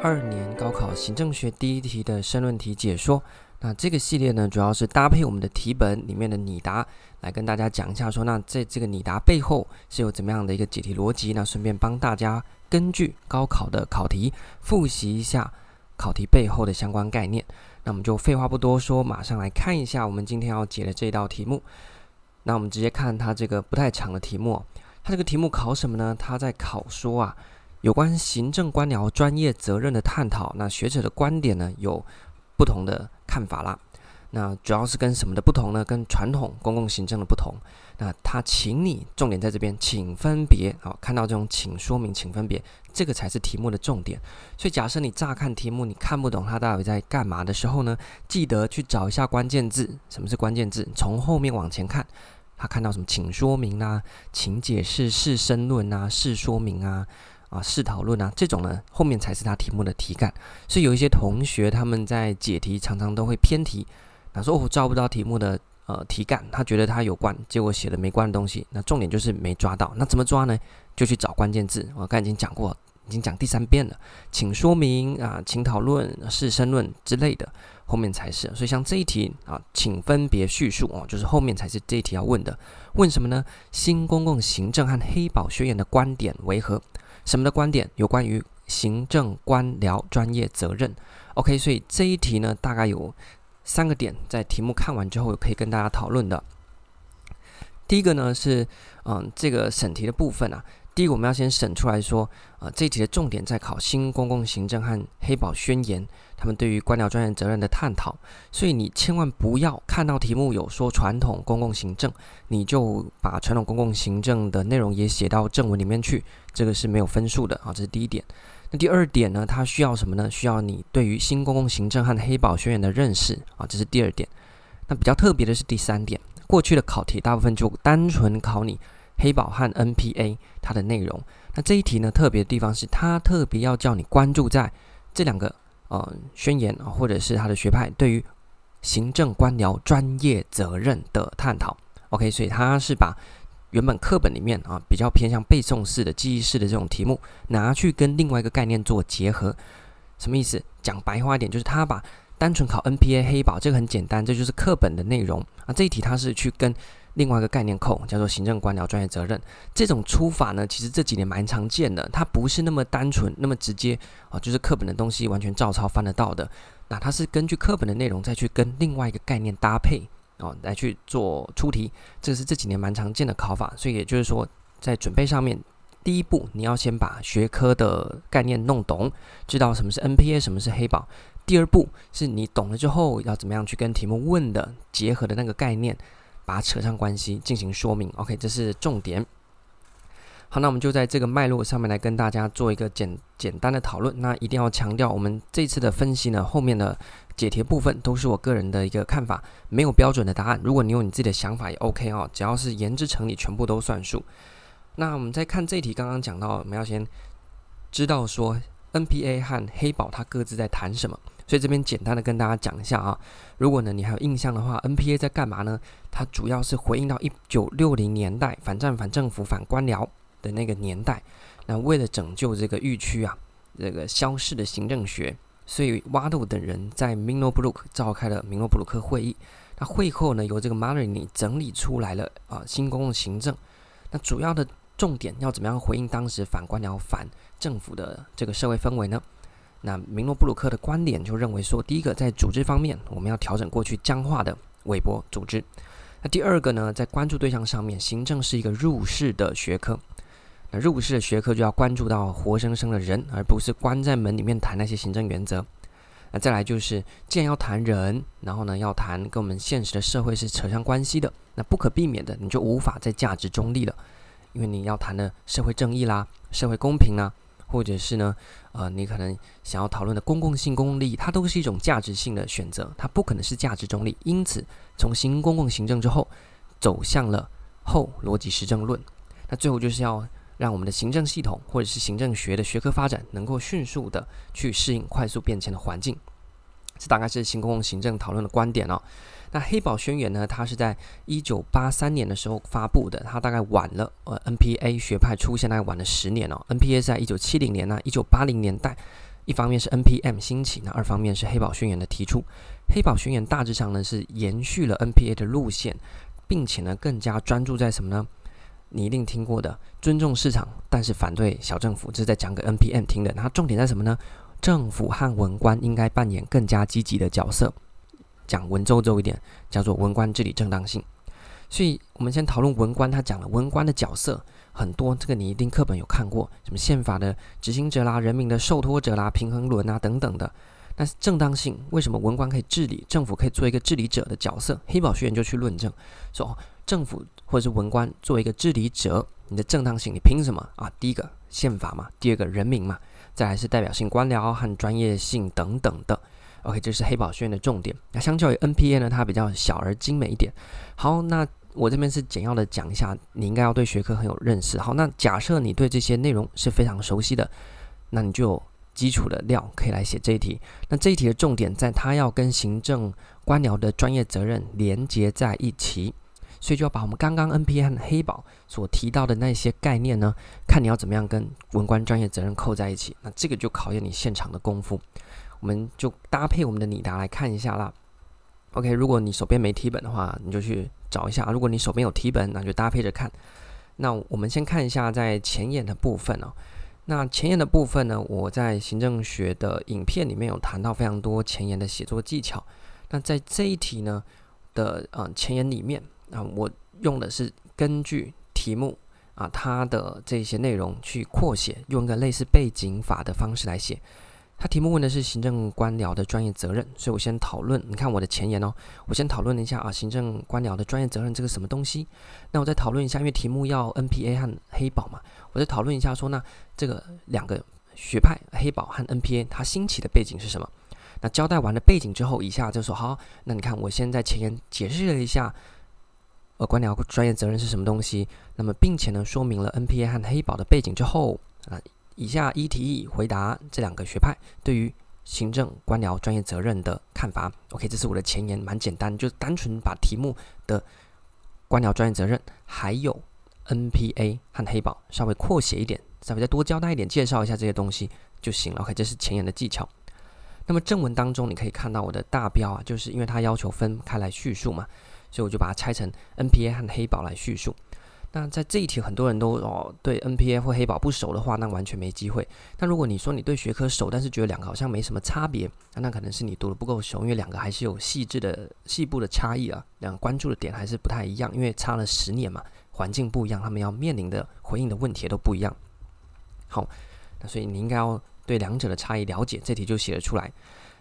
二年高考行政学第一题的申论题解说。那这个系列呢，主要是搭配我们的题本里面的拟答，来跟大家讲一下说，那在这个拟答背后是有怎么样的一个解题逻辑？那顺便帮大家根据高考的考题复习一下考题背后的相关概念。那我们就废话不多说，马上来看一下我们今天要解的这道题目。那我们直接看它这个不太长的题目，它这个题目考什么呢？它在考说啊。有关行政官僚专业责任的探讨，那学者的观点呢，有不同的看法啦。那主要是跟什么的不同呢？跟传统公共行政的不同。那他请你重点在这边，请分别好，看到这种请说明，请分别，这个才是题目的重点。所以假设你乍看题目你看不懂他到底在干嘛的时候呢，记得去找一下关键字。什么是关键字？从后面往前看，他看到什么？请说明啊，请解释，是申论啊，是说明啊。啊，试讨论啊，这种呢，后面才是他题目的题干。所以有一些同学他们在解题常常都会偏题，他说我抓不到题目的呃题干，他觉得他有关，结果写了没关的东西。那重点就是没抓到，那怎么抓呢？就去找关键字。我刚才已经讲过，已经讲第三遍了，请说明啊，请讨论、试申论之类的，后面才是。所以像这一题啊，请分别叙述哦，就是后面才是这一题要问的。问什么呢？新公共行政和黑宝宣言的观点为何？什么的观点？有关于行政官僚专业责任。OK，所以这一题呢，大概有三个点，在题目看完之后可以跟大家讨论的。第一个呢是，嗯，这个审题的部分啊。第一个我们要先审出来说，呃，这一题的重点在考新公共行政和黑宝宣言，他们对于官僚专业责任的探讨。所以你千万不要看到题目有说传统公共行政，你就把传统公共行政的内容也写到正文里面去，这个是没有分数的啊。这是第一点。那第二点呢？它需要什么呢？需要你对于新公共行政和黑宝宣言的认识啊。这是第二点。那比较特别的是第三点，过去的考题大部分就单纯考你。黑宝和 NPA 它的内容，那这一题呢，特别的地方是它特别要叫你关注在这两个呃宣言啊或者是它的学派对于行政官僚专业责任的探讨。OK，所以它是把原本课本里面啊比较偏向背诵式的记忆式的这种题目拿去跟另外一个概念做结合，什么意思？讲白话一点，就是他把单纯考 NPA 黑宝这个很简单，这就是课本的内容啊。这一题它是去跟另外一个概念扣叫做行政官僚专业责任，这种出法呢，其实这几年蛮常见的。它不是那么单纯、那么直接啊，就是课本的东西完全照抄翻得到的。那它是根据课本的内容再去跟另外一个概念搭配哦，来去做出题。这是这几年蛮常见的考法。所以也就是说，在准备上面，第一步你要先把学科的概念弄懂，知道什么是 NPA，什么是黑宝。第二步是你懂了之后，要怎么样去跟题目问的结合的那个概念。把它扯上关系进行说明，OK，这是重点。好，那我们就在这个脉络上面来跟大家做一个简简单的讨论。那一定要强调，我们这次的分析呢，后面的解题部分都是我个人的一个看法，没有标准的答案。如果你有你自己的想法也 OK 哦，只要是言之成理，全部都算数。那我们再看这题，刚刚讲到，我们要先知道说 NPA 和黑宝它各自在谈什么。所以这边简单的跟大家讲一下啊，如果呢你还有印象的话，NPA 在干嘛呢？它主要是回应到一九六零年代反战、反政府、反官僚的那个年代。那为了拯救这个狱区啊，这个消逝的行政学，所以挖豆等人在明诺布鲁克召开了明诺布鲁克会议。那会后呢，由这个马里尼整理出来了啊，新公共行政。那主要的重点要怎么样回应当时反官僚、反政府的这个社会氛围呢？那明诺布鲁克的观点就认为说，第一个在组织方面，我们要调整过去僵化的韦伯组织。那第二个呢，在关注对象上面，行政是一个入世的学科。那入世的学科就要关注到活生生的人，而不是关在门里面谈那些行政原则。那再来就是，既然要谈人，然后呢要谈跟我们现实的社会是扯上关系的，那不可避免的，你就无法再价值中立了，因为你要谈的社会正义啦，社会公平啦。或者是呢，呃，你可能想要讨论的公共性、公共利益，它都是一种价值性的选择，它不可能是价值中立。因此，从新公共行政之后，走向了后逻辑实证论。那最后就是要让我们的行政系统或者是行政学的学科发展，能够迅速的去适应快速变迁的环境。这大概是新公共行政讨论的观点哦。那黑宝宣言呢？它是在一九八三年的时候发布的，它大概晚了呃 NPA 学派出现大概晚了十年哦。NPA 是在一九七零年呢，一九八零年代一方面是 NPM 兴起，那二方面是黑宝宣言的提出。黑宝宣言大致上呢是延续了 NPA 的路线，并且呢更加专注在什么呢？你一定听过的，尊重市场，但是反对小政府，这是在讲给 NPM 听的。那重点在什么呢？政府和文官应该扮演更加积极的角色。讲文绉绉一点，叫做文官治理正当性。所以我们先讨论文官，他讲了文官的角色很多，这个你一定课本有看过，什么宪法的执行者啦、人民的受托者啦、平衡轮啊等等的。但是正当性，为什么文官可以治理，政府可以做一个治理者的角色？黑宝学员就去论证说，哦政府或者是文官作为一个治理者，你的正当性，你凭什么啊？第一个宪法嘛，第二个人民嘛，再来是代表性官僚和专业性等等的。OK，这是黑宝学院的重点。那相较于 NPA 呢，它比较小而精美一点。好，那我这边是简要的讲一下，你应该要对学科很有认识。好，那假设你对这些内容是非常熟悉的，那你就有基础的料可以来写这一题。那这一题的重点在它要跟行政官僚的专业责任连接在一起，所以就要把我们刚刚 NPA 和黑宝所提到的那些概念呢，看你要怎么样跟文官专业责任扣在一起。那这个就考验你现场的功夫。我们就搭配我们的拟答来看一下啦。OK，如果你手边没题本的话，你就去找一下；如果你手边有题本，那就搭配着看。那我们先看一下在前言的部分哦。那前言的部分呢，我在行政学的影片里面有谈到非常多前言的写作技巧。那在这一题呢的呃前言里面啊，我用的是根据题目啊它的这些内容去扩写，用一个类似背景法的方式来写。他题目问的是行政官僚的专业责任，所以我先讨论。你看我的前言哦，我先讨论了一下啊，行政官僚的专业责任这个什么东西？那我再讨论一下，因为题目要 NPA 和黑宝嘛，我再讨论一下说，那这个两个学派黑宝和 NPA 它兴起的背景是什么？那交代完了背景之后，以下就说好，那你看我先在前言解释了一下，呃，官僚专业责任是什么东西，那么并且呢说明了 NPA 和黑宝的背景之后啊。以下一题一回答这两个学派对于行政官僚专业责任的看法。OK，这是我的前言，蛮简单，就单纯把题目的官僚专业责任还有 NPA 和黑宝稍微扩写一点，稍微再多交代一点，介绍一下这些东西就行了。OK，这是前言的技巧。那么正文当中你可以看到我的大标啊，就是因为它要求分开来叙述嘛，所以我就把它拆成 NPA 和黑宝来叙述。那在这一题，很多人都哦对 NPA 或黑宝不熟的话，那完全没机会。但如果你说你对学科熟，但是觉得两个好像没什么差别，那可能是你读的不够熟，因为两个还是有细致的细部的差异啊，两个关注的点还是不太一样，因为差了十年嘛，环境不一样，他们要面临的回应的问题也都不一样。好，那所以你应该要对两者的差异了解，这题就写了出来。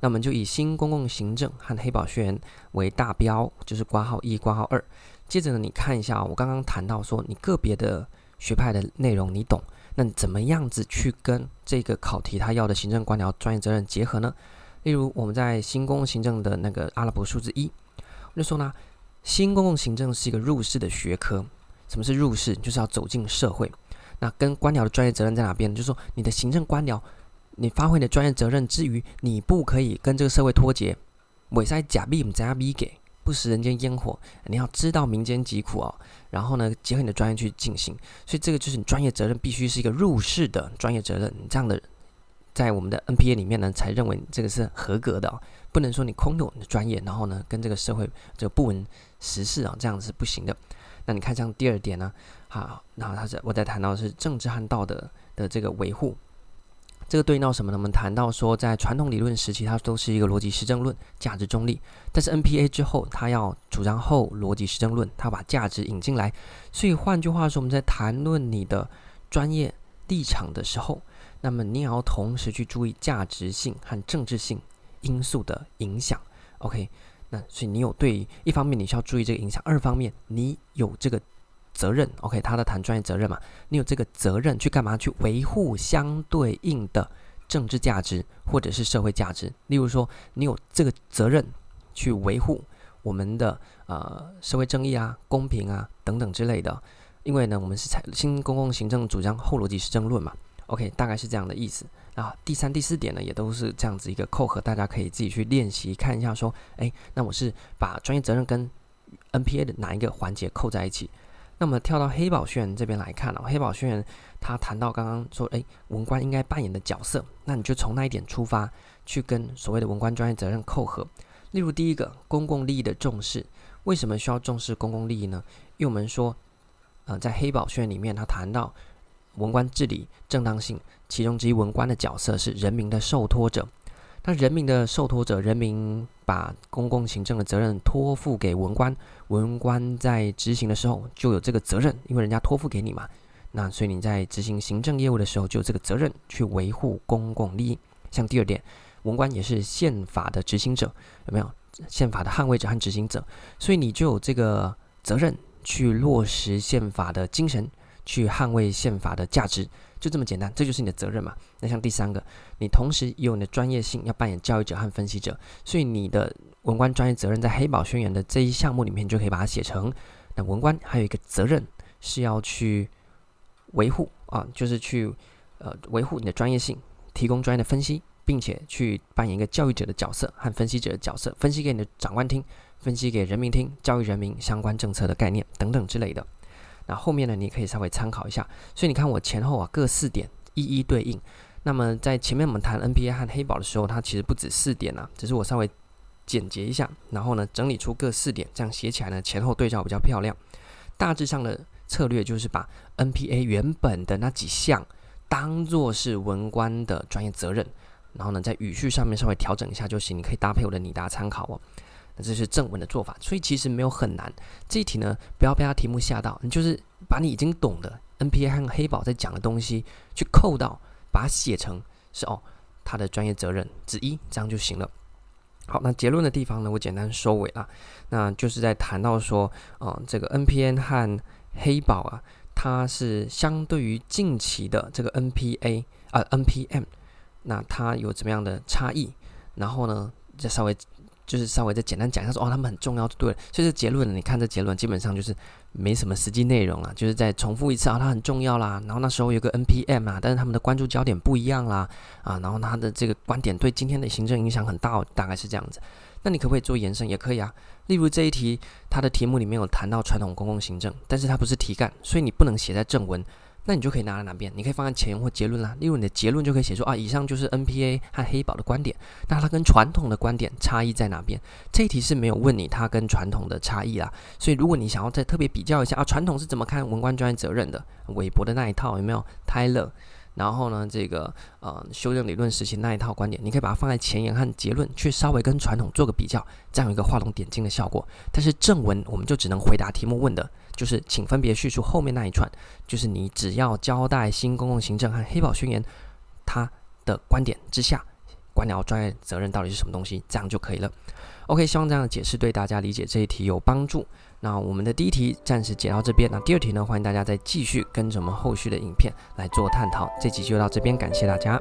那我们就以新公共行政和黑宝宣言为大标，就是括号一、括号二。接着呢，你看一下，我刚刚谈到说，你个别的学派的内容你懂，那你怎么样子去跟这个考题他要的行政官僚专业责任结合呢？例如我们在新公共行政的那个阿拉伯数字一，我就说呢，新公共行政是一个入世的学科。什么是入世？就是要走进社会。那跟官僚的专业责任在哪边？就是说你的行政官僚，你发挥你的专业责任之余，你不可以跟这个社会脱节。伪塞假币，我们加币给。不食人间烟火，你要知道民间疾苦哦。然后呢，结合你的专业去进行，所以这个就是你专业责任必须是一个入世的专业责任。你这样的，在我们的 NPA 里面呢，才认为这个是合格的哦。不能说你空有你的专业，然后呢，跟这个社会这个不闻时事啊，这样子是不行的。那你看，像第二点呢，好，然后他是我在谈到的是政治和道德的这个维护。这个对应到什么呢？我们谈到说，在传统理论时期，它都是一个逻辑实证论，价值中立。但是 NPA 之后，它要主张后逻辑实证论，它把价值引进来。所以换句话说，我们在谈论你的专业立场的时候，那么你也要同时去注意价值性和政治性因素的影响。OK，那所以你有对一方面你需要注意这个影响，二方面你有这个。责任，OK，他的谈专业责任嘛，你有这个责任去干嘛？去维护相对应的政治价值或者是社会价值。例如说，你有这个责任去维护我们的呃社会正义啊、公平啊等等之类的。因为呢，我们是采新公共行政主张后逻辑实证论嘛，OK，大概是这样的意思。啊，第三、第四点呢，也都是这样子一个扣合，大家可以自己去练习看一下。说，哎，那我是把专业责任跟 NPA 的哪一个环节扣在一起？那么跳到黑宝宣言这边来看哦，黑宝宣言他谈到刚刚说，诶，文官应该扮演的角色，那你就从那一点出发，去跟所谓的文官专业责任扣合。例如第一个，公共利益的重视，为什么需要重视公共利益呢？因为我们说，呃，在黑宝宣言里面，他谈到文官治理正当性，其中之一文官的角色是人民的受托者。那人民的受托者，人民把公共行政的责任托付给文官，文官在执行的时候就有这个责任，因为人家托付给你嘛。那所以你在执行行政业务的时候就有这个责任去维护公共利益。像第二点，文官也是宪法的执行者，有没有？宪法的捍卫者和执行者，所以你就有这个责任去落实宪法的精神，去捍卫宪法的价值。就这么简单，这就是你的责任嘛。那像第三个，你同时也有你的专业性，要扮演教育者和分析者，所以你的文官专业责任在黑宝宣言的这一项目里面，就可以把它写成。那文官还有一个责任是要去维护啊，就是去呃维护你的专业性，提供专业的分析，并且去扮演一个教育者的角色和分析者的角色，分析给你的长官听，分析给人民听，教育人民相关政策的概念等等之类的。那后面呢，你可以稍微参考一下。所以你看我前后啊各四点一一对应。那么在前面我们谈 NPA 和黑宝的时候，它其实不止四点啊，只是我稍微简洁一下，然后呢整理出各四点，这样写起来呢前后对照比较漂亮。大致上的策略就是把 NPA 原本的那几项当做是文官的专业责任，然后呢在语序上面稍微调整一下就行。你可以搭配我的拟答参考哦。那这是正文的做法，所以其实没有很难。这一题呢，不要被它题目吓到，你就是把你已经懂的 NPA 和黑宝在讲的东西去扣到，把它写成是哦，他的专业责任之一，这样就行了。好，那结论的地方呢，我简单收尾了。那就是在谈到说，呃，这个 NPN 和黑宝啊，它是相对于近期的这个 NPA 啊、呃、NPM，那它有怎么样的差异？然后呢，再稍微。就是稍微再简单讲一下说，哦，他们很重要，对了。所以这结论，你看这结论基本上就是没什么实际内容了，就是再重复一次啊，它很重要啦。然后那时候有个 NPM 啊，但是他们的关注焦点不一样啦啊，然后他的这个观点对今天的行政影响很大，大概是这样子。那你可不可以做延伸？也可以啊。例如这一题，它的题目里面有谈到传统公共行政，但是它不是题干，所以你不能写在正文。那你就可以拿来哪边？你可以放在前言或结论啦。例如你的结论就可以写说啊，以上就是 NPA 和黑宝的观点。那它跟传统的观点差异在哪边？这一题是没有问你它跟传统的差异啦。所以如果你想要再特别比较一下啊，传统是怎么看文官专业责任的？韦伯的那一套有没有？泰勒？然后呢，这个呃修正理论时期那一套观点，你可以把它放在前言和结论，去稍微跟传统做个比较，这样一个画龙点睛的效果。但是正文我们就只能回答题目问的，就是请分别叙述后面那一串，就是你只要交代新公共行政和黑宝宣言它的观点之下，官僚专业责任到底是什么东西，这样就可以了。OK，希望这样的解释对大家理解这一题有帮助。那我们的第一题暂时解到这边，那第二题呢，欢迎大家再继续跟着我们后续的影片来做探讨。这集就到这边，感谢大家。